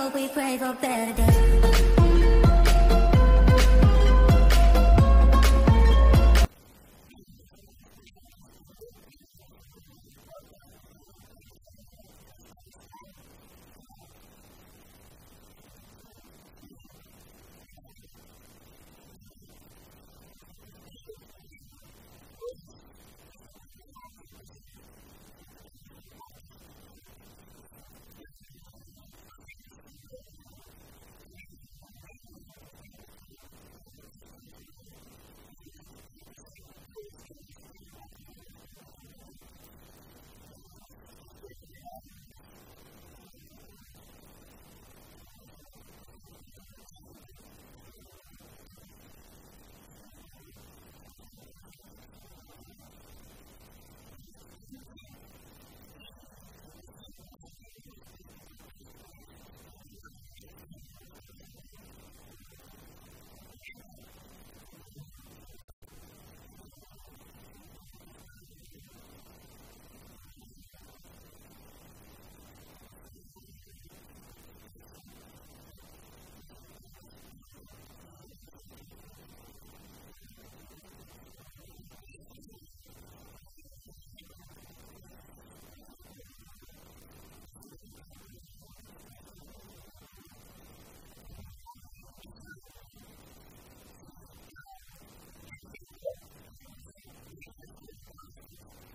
hope we pray for better days. ハハハハ!